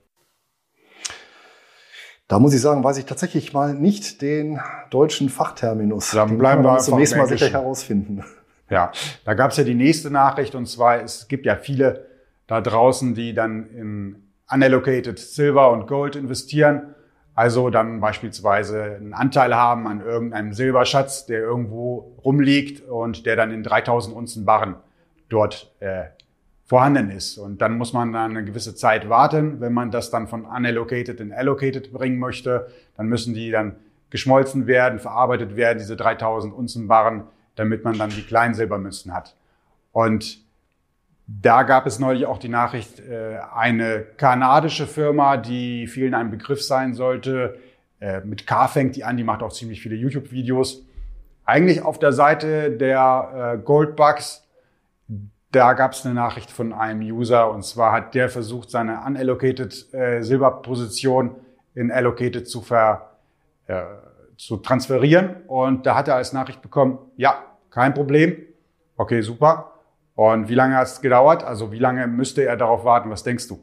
Speaker 2: Da muss ich sagen, weiß ich tatsächlich mal nicht den deutschen Fachterminus.
Speaker 1: Dann bleiben wir
Speaker 2: zunächst mal sicher herausfinden.
Speaker 1: Ja, da gab es ja die nächste Nachricht und zwar, es gibt ja viele da draußen, die dann in unallocated Silver und Gold investieren also dann beispielsweise einen Anteil haben an irgendeinem Silberschatz, der irgendwo rumliegt und der dann in 3000 Unzen Barren dort äh, vorhanden ist. Und dann muss man dann eine gewisse Zeit warten. Wenn man das dann von unallocated in allocated bringen möchte, dann müssen die dann geschmolzen werden, verarbeitet werden, diese 3000 Unzen Barren, damit man dann die kleinen Silbermünzen hat. Und da gab es neulich auch die Nachricht, äh, eine kanadische Firma, die vielen ein Begriff sein sollte, äh, mit K fängt die an, die macht auch ziemlich viele YouTube-Videos. Eigentlich auf der Seite der äh, Goldbugs, da gab es eine Nachricht von einem User. Und zwar hat der versucht, seine unallocated Silberposition in allocated zu, ver, zu transferieren. Und da hat er als Nachricht bekommen, ja, kein Problem, okay, super, und wie lange hat es gedauert? Also wie lange müsste er darauf warten? Was denkst du?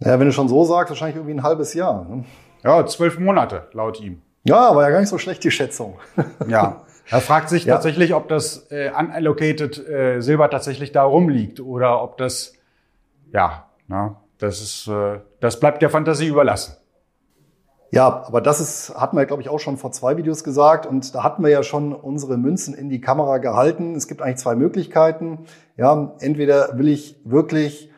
Speaker 2: Ja, wenn du schon so sagst, wahrscheinlich irgendwie ein halbes Jahr. Ne?
Speaker 1: Ja, zwölf Monate, laut ihm.
Speaker 2: Ja, war ja gar nicht so schlecht, die Schätzung.
Speaker 1: ja. Er fragt sich ja. tatsächlich, ob das äh, unallocated äh, Silber tatsächlich da rumliegt oder ob das, ja, na, das ist, äh, das bleibt der Fantasie überlassen.
Speaker 2: Ja, aber das ist, hatten wir, glaube ich, auch schon vor zwei Videos gesagt. Und da hatten wir ja schon unsere Münzen in die Kamera gehalten. Es gibt eigentlich zwei Möglichkeiten. Ja, entweder will ich wirklich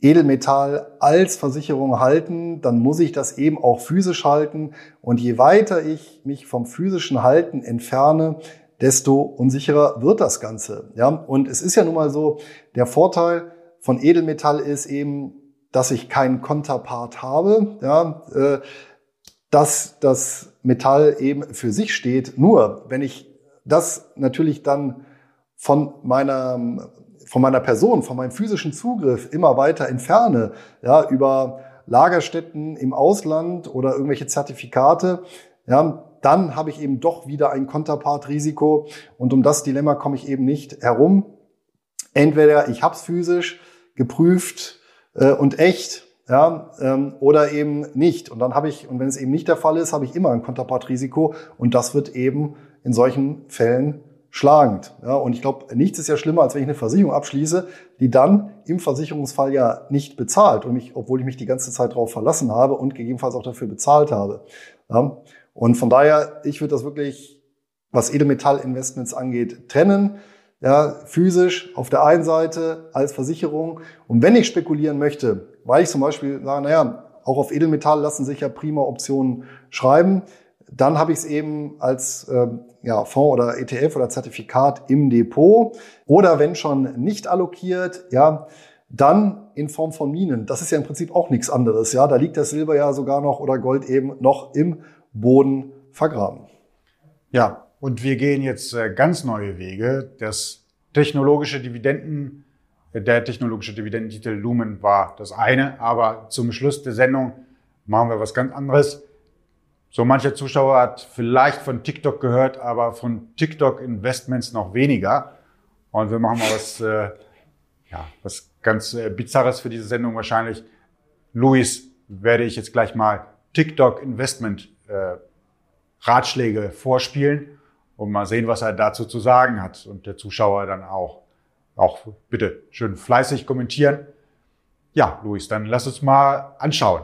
Speaker 2: Edelmetall als Versicherung halten, dann muss ich das eben auch physisch halten. Und je weiter ich mich vom physischen Halten entferne, desto unsicherer wird das Ganze. Ja, und es ist ja nun mal so, der Vorteil von Edelmetall ist eben, dass ich keinen Konterpart habe. Ja, äh, dass das Metall eben für sich steht. Nur wenn ich das natürlich dann von meiner, von meiner Person, von meinem physischen Zugriff immer weiter entferne, ja, über Lagerstätten im Ausland oder irgendwelche Zertifikate, ja, dann habe ich eben doch wieder ein Konterpart-Risiko und um das Dilemma komme ich eben nicht herum. Entweder ich habe es physisch geprüft äh, und echt ja, ähm, oder eben nicht. Und dann habe ich, und wenn es eben nicht der Fall ist, habe ich immer ein Konterpartrisiko und das wird eben in solchen Fällen schlagend. Ja, und ich glaube, nichts ist ja schlimmer, als wenn ich eine Versicherung abschließe, die dann im Versicherungsfall ja nicht bezahlt, und mich, obwohl ich mich die ganze Zeit darauf verlassen habe und gegebenenfalls auch dafür bezahlt habe. Ja, und von daher, ich würde das wirklich, was Edelmetallinvestments angeht, trennen. Ja, physisch auf der einen Seite als Versicherung. Und wenn ich spekulieren möchte, weil ich zum Beispiel sage, naja, auch auf Edelmetall lassen sich ja prima Optionen schreiben. Dann habe ich es eben als äh, ja, Fonds oder ETF oder Zertifikat im Depot. Oder wenn schon nicht allokiert, ja, dann in Form von Minen. Das ist ja im Prinzip auch nichts anderes. Ja, da liegt das Silber ja sogar noch oder Gold eben noch im Boden vergraben.
Speaker 1: Ja, und wir gehen jetzt äh, ganz neue Wege. Das technologische Dividenden der technologische Dividendentitel Lumen war das eine, aber zum Schluss der Sendung machen wir was ganz anderes. So mancher Zuschauer hat vielleicht von TikTok gehört, aber von TikTok Investments noch weniger. Und wir machen mal was, äh, ja, was ganz äh, Bizarres für diese Sendung wahrscheinlich. Luis werde ich jetzt gleich mal TikTok Investment äh, Ratschläge vorspielen und mal sehen, was er dazu zu sagen hat und der Zuschauer dann auch auch bitte schön fleißig kommentieren. Ja, Luis, dann lass uns mal anschauen.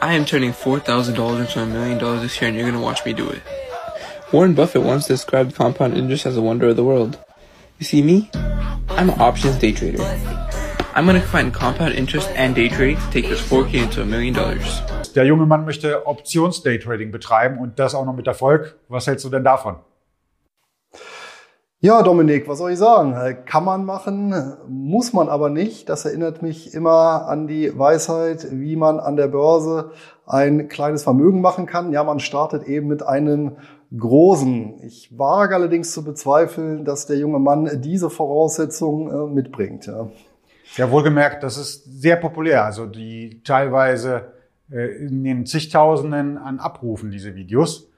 Speaker 4: I am turning $4,000 into a million dollars this year and you're going to watch me do it. Warren Buffett once described compound interest as a wonder of the world. You see me? I'm an options day trader. I'm going to combine compound interest and day trading to take this 4K into a million dollars.
Speaker 1: Der junge Mann möchte Options-Day-Trading betreiben und das auch noch mit Erfolg. Was hältst du denn davon?
Speaker 2: Ja, Dominik, was soll ich sagen? Kann man machen, muss man aber nicht. Das erinnert mich immer an die Weisheit, wie man an der Börse ein kleines Vermögen machen kann. Ja, man startet eben mit einem großen. Ich wage allerdings zu bezweifeln, dass der junge Mann diese Voraussetzungen äh, mitbringt. Ja.
Speaker 1: ja, wohlgemerkt, das ist sehr populär. Also die teilweise äh, in den zigtausenden an Abrufen, diese Videos.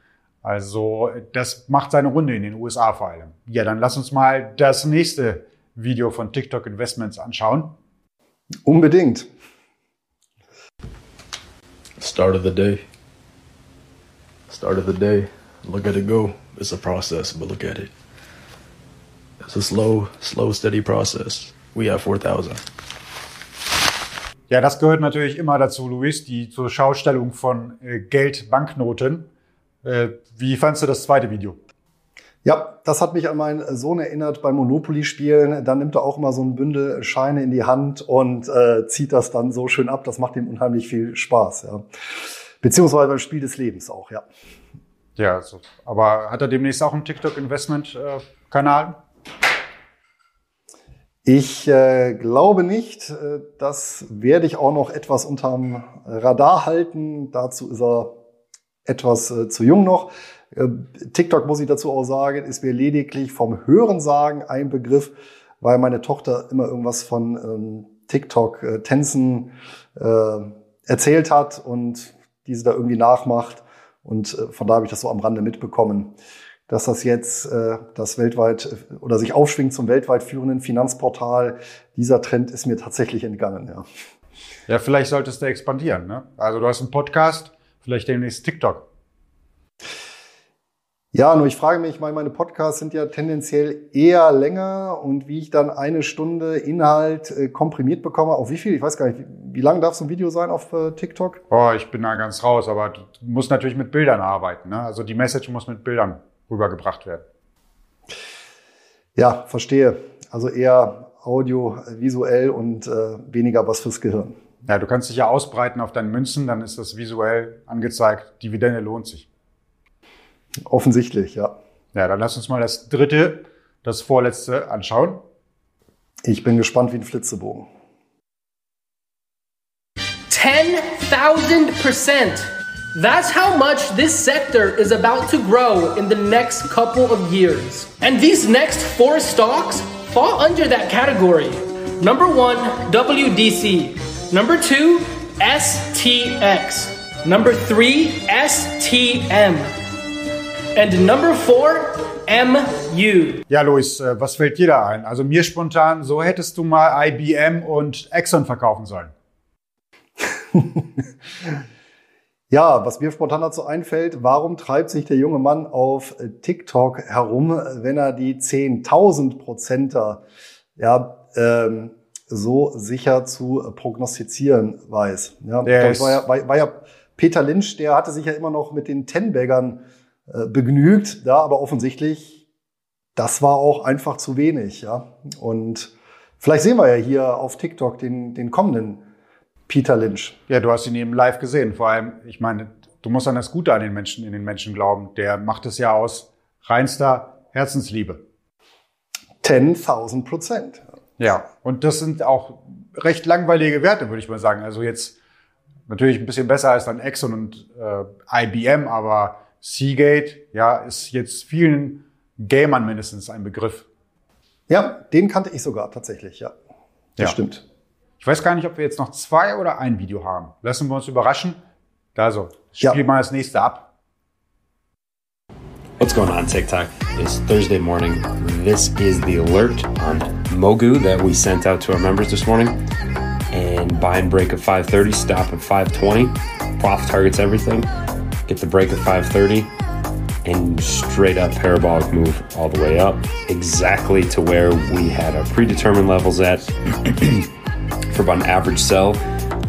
Speaker 1: Also das macht seine Runde in den USA vor allem. Ja, dann lass uns mal das nächste Video von TikTok Investments anschauen.
Speaker 2: Unbedingt.
Speaker 5: Start of the day. Start of the day. Look at it go. It's a process, but look at it. It's a slow, slow, steady process. We have 4000.
Speaker 1: Ja, das gehört natürlich immer dazu, Luis, die zur Schaustellung von äh, Geld, Banknoten. Äh, wie fandst du das zweite Video?
Speaker 2: Ja, das hat mich an meinen Sohn erinnert beim Monopoly-Spielen. Da nimmt er auch immer so ein Bündel Scheine in die Hand und äh, zieht das dann so schön ab. Das macht ihm unheimlich viel Spaß. Ja. Beziehungsweise beim Spiel des Lebens auch, ja.
Speaker 1: Ja, also, aber hat er demnächst auch einen TikTok-Investment-Kanal?
Speaker 2: Ich äh, glaube nicht. Äh, das werde ich auch noch etwas unterm Radar halten. Dazu ist er etwas äh, zu jung noch. Äh, TikTok, muss ich dazu auch sagen, ist mir lediglich vom Hörensagen ein Begriff, weil meine Tochter immer irgendwas von ähm, TikTok-Tänzen äh, erzählt hat und diese da irgendwie nachmacht. Und äh, von da habe ich das so am Rande mitbekommen, dass das jetzt äh, das weltweit äh, oder sich aufschwingt zum weltweit führenden Finanzportal. Dieser Trend ist mir tatsächlich entgangen, ja.
Speaker 1: Ja, vielleicht solltest du expandieren. Ne? Also du hast einen Podcast, vielleicht demnächst TikTok.
Speaker 2: Ja, nur ich frage mich, meine Podcasts sind ja tendenziell eher länger und wie ich dann eine Stunde Inhalt äh, komprimiert bekomme, auf wie viel? Ich weiß gar nicht, wie, lang darf so ein Video sein auf äh, TikTok?
Speaker 1: Oh, ich bin da ganz raus, aber du musst natürlich mit Bildern arbeiten. Ne? Also die Message muss mit Bildern rübergebracht werden.
Speaker 2: Ja, verstehe. Also eher audiovisuell und äh, weniger was fürs Gehirn.
Speaker 1: Ja, du kannst dich ja ausbreiten auf deinen Münzen, dann ist das visuell angezeigt. Dividende lohnt sich.
Speaker 2: Offensichtlich, ja.
Speaker 1: Ja, dann lass uns mal das dritte, das vorletzte anschauen.
Speaker 2: Ich bin gespannt wie ein Flitzebogen.
Speaker 6: 10,000 percent. That's how much this sector is about to grow in the next couple of years. And these next four stocks fall under that category. Number one, WDC. Number two, STX. Number three, STM. And number four, MU.
Speaker 1: Ja, Luis, äh, was fällt dir da ein? Also mir spontan, so hättest du mal IBM und Exxon verkaufen sollen.
Speaker 2: Ja, was mir spontan dazu einfällt, warum treibt sich der junge Mann auf TikTok herum, wenn er die 10.000 Prozenter ja, ähm, so sicher zu prognostizieren weiß? Ja, das war ja, war, war ja Peter Lynch, der hatte sich ja immer noch mit den Ten-Baggern äh, begnügt, da aber offensichtlich, das war auch einfach zu wenig. Ja? Und vielleicht sehen wir ja hier auf TikTok den, den kommenden Peter Lynch.
Speaker 1: Ja, du hast ihn eben live gesehen. Vor allem, ich meine, du musst an das Gute an den Menschen, in den Menschen glauben. Der macht es ja aus reinster Herzensliebe.
Speaker 2: 10.000 Prozent.
Speaker 1: Ja, und das sind auch recht langweilige Werte, würde ich mal sagen. Also jetzt natürlich ein bisschen besser als dann Exxon und äh, IBM, aber Seagate, ja, ist jetzt vielen Gamern mindestens ein Begriff.
Speaker 2: Ja, den kannte ich sogar tatsächlich, ja. Das ja. stimmt.
Speaker 1: Ich weiß gar nicht, ob wir jetzt noch zwei oder ein Video haben. Lassen wir uns überraschen. Also, spiel ja. mal das nächste ab.
Speaker 7: What's going on TikTok? It's Thursday morning. This is the alert on Mogu that we sent out to our members this morning. And buy and break at 5:30, stop at 5:20. Prof targets everything. Get the break at 5:30 and straight up parabolic move all the way up exactly to where we had our predetermined levels at. for about an average sell.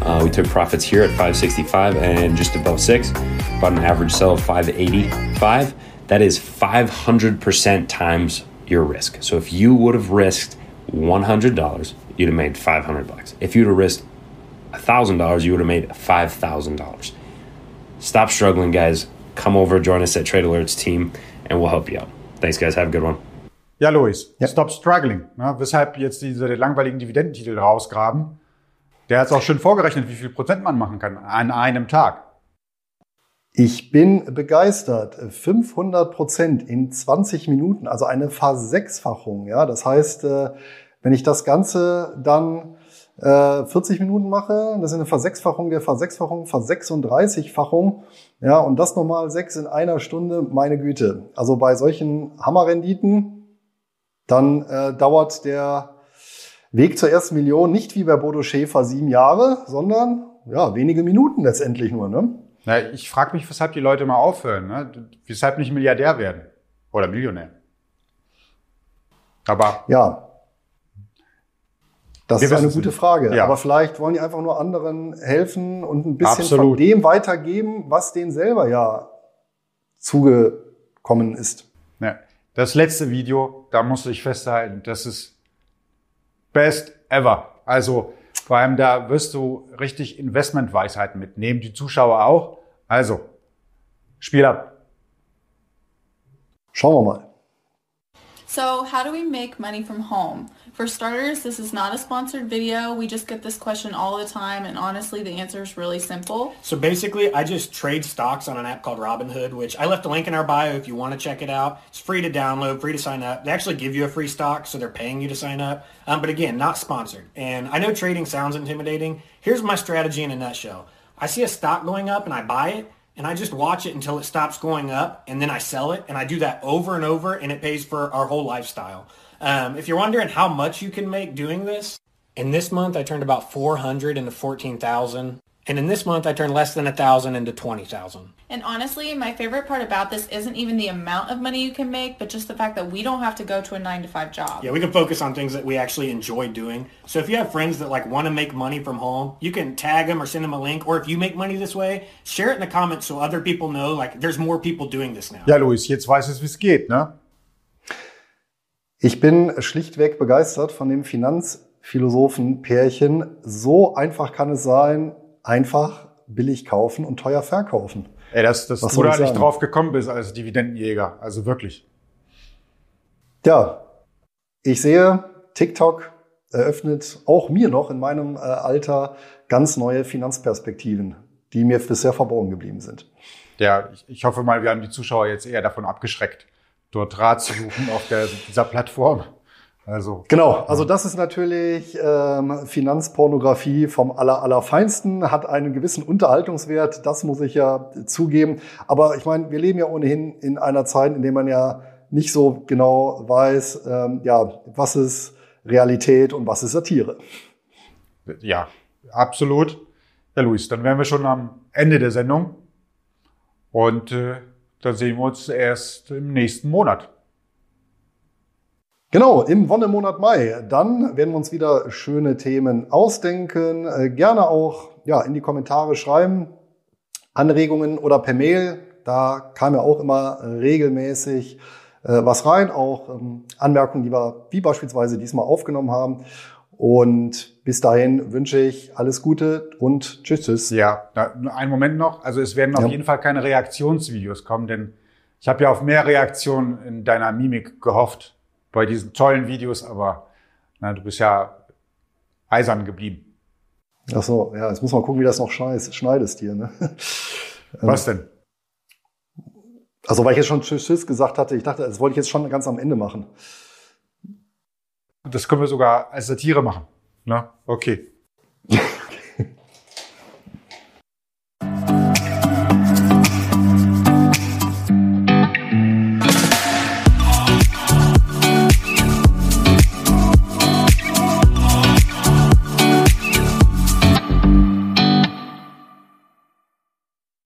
Speaker 7: Uh, we took profits here at 565 and just above six, about an average sell of 585. That is 500% times your risk. So if you would have risked $100, you'd have made 500 bucks. If you'd have risked $1,000, you would have made $5,000. Stop struggling, guys. Come over, join us at Trade Alerts team, and we'll help you out. Thanks, guys. Have a good one.
Speaker 1: Ja, Luis, ja. stop struggling. Ja, weshalb jetzt diese langweiligen Dividendentitel rausgraben. Der hat es auch schön vorgerechnet, wie viel Prozent man machen kann an einem Tag.
Speaker 2: Ich bin begeistert. 500 Prozent in 20 Minuten, also eine Versechsfachung. Ja, das heißt, äh, wenn ich das Ganze dann 40 äh, Minuten mache, das ist eine Versechsfachung der Versechsfachung, Versechsunddreißigfachung. Ja, und das nochmal sechs in einer Stunde, meine Güte. Also bei solchen Hammerrenditen, dann äh, dauert der Weg zur ersten Million nicht wie bei Bodo Schäfer sieben Jahre, sondern ja, wenige Minuten letztendlich nur. Ne?
Speaker 1: Na, ich frage mich, weshalb die Leute mal aufhören, ne? weshalb nicht Milliardär werden oder Millionär. Aber
Speaker 2: ja, das ist eine gute Frage. Ja. Aber vielleicht wollen die einfach nur anderen helfen und ein bisschen Absolut. von dem weitergeben, was denen selber ja zugekommen ist.
Speaker 1: Ja. Das letzte Video, da musst du dich festhalten, das ist best ever. Also vor allem da wirst du richtig Investmentweisheiten mitnehmen, die Zuschauer auch. Also, Spiel ab.
Speaker 2: Schauen wir mal.
Speaker 8: So, how do we make money from home? For starters, this is not a sponsored video. We just get this question all the time, and honestly, the answer is really simple.
Speaker 9: So basically, I just trade stocks on an app called Robinhood, which I left a link in our bio if you want to check it out. It's free to download, free to sign up. They actually give you a free stock, so they're paying you to sign up. Um, but again, not sponsored. And I know trading sounds intimidating. Here's my strategy in a nutshell. I see a stock going up and I buy it and I just watch it until it stops going up and then I sell it and I do that over and over and it pays for our whole lifestyle. Um, if you're wondering how much you can make doing this, in this month I turned about 400 into 14,000. And in this month, I turned less than a thousand into 20,000.
Speaker 8: And honestly, my favorite part about this isn't even the amount of money you can make, but just the fact that we don't have to go to a nine to five job.
Speaker 9: Yeah, we can focus on things that we actually enjoy doing. So if you have friends that like want to make money from home, you can tag them or send them a link. Or if you make money this way, share it in the comments so other people know like there's more people doing this now.
Speaker 1: Ja, Luis, jetzt weißt du, wie es geht, ne?
Speaker 2: Ich bin schlichtweg begeistert von dem Finanzphilosophen-Pärchen. So einfach kann es sein, einfach billig kaufen und teuer verkaufen.
Speaker 1: Ey, dass, dass du da nicht drauf gekommen bist als Dividendenjäger. Also wirklich.
Speaker 2: Ja, ich sehe, TikTok eröffnet auch mir noch in meinem äh, Alter ganz neue Finanzperspektiven, die mir bisher verborgen geblieben sind.
Speaker 1: Ja, ich, ich hoffe mal, wir haben die Zuschauer jetzt eher davon abgeschreckt, dort Rat zu suchen auf der, dieser Plattform. Also
Speaker 2: genau, also das ist natürlich ähm, Finanzpornografie vom aller allerfeinsten, hat einen gewissen Unterhaltungswert, das muss ich ja zugeben. Aber ich meine, wir leben ja ohnehin in einer Zeit, in der man ja nicht so genau weiß, ähm, ja, was ist Realität und was ist Satire.
Speaker 1: Ja, absolut. Ja, Luis, dann wären wir schon am Ende der Sendung und äh, dann sehen wir uns erst im nächsten Monat.
Speaker 2: Genau, im Wonnemonat Mai. Dann werden wir uns wieder schöne Themen ausdenken. Äh, gerne auch ja, in die Kommentare schreiben. Anregungen oder per Mail. Da kam ja auch immer regelmäßig äh, was rein. Auch ähm, Anmerkungen, die wir wie beispielsweise diesmal aufgenommen haben. Und bis dahin wünsche ich alles Gute und tschüss, tschüss.
Speaker 1: Ja, einen Moment noch. Also es werden auf ja. jeden Fall keine Reaktionsvideos kommen, denn ich habe ja auf mehr Reaktionen in deiner Mimik gehofft bei diesen tollen Videos, aber na, du bist ja eisern geblieben.
Speaker 2: Ach so, ja, jetzt muss man gucken, wie das noch schneidest hier. Ne?
Speaker 1: Was denn?
Speaker 2: Also, weil ich jetzt schon Tschüss gesagt hatte, ich dachte, das wollte ich jetzt schon ganz am Ende machen.
Speaker 1: Das können wir sogar als Satire machen. Ne? Okay.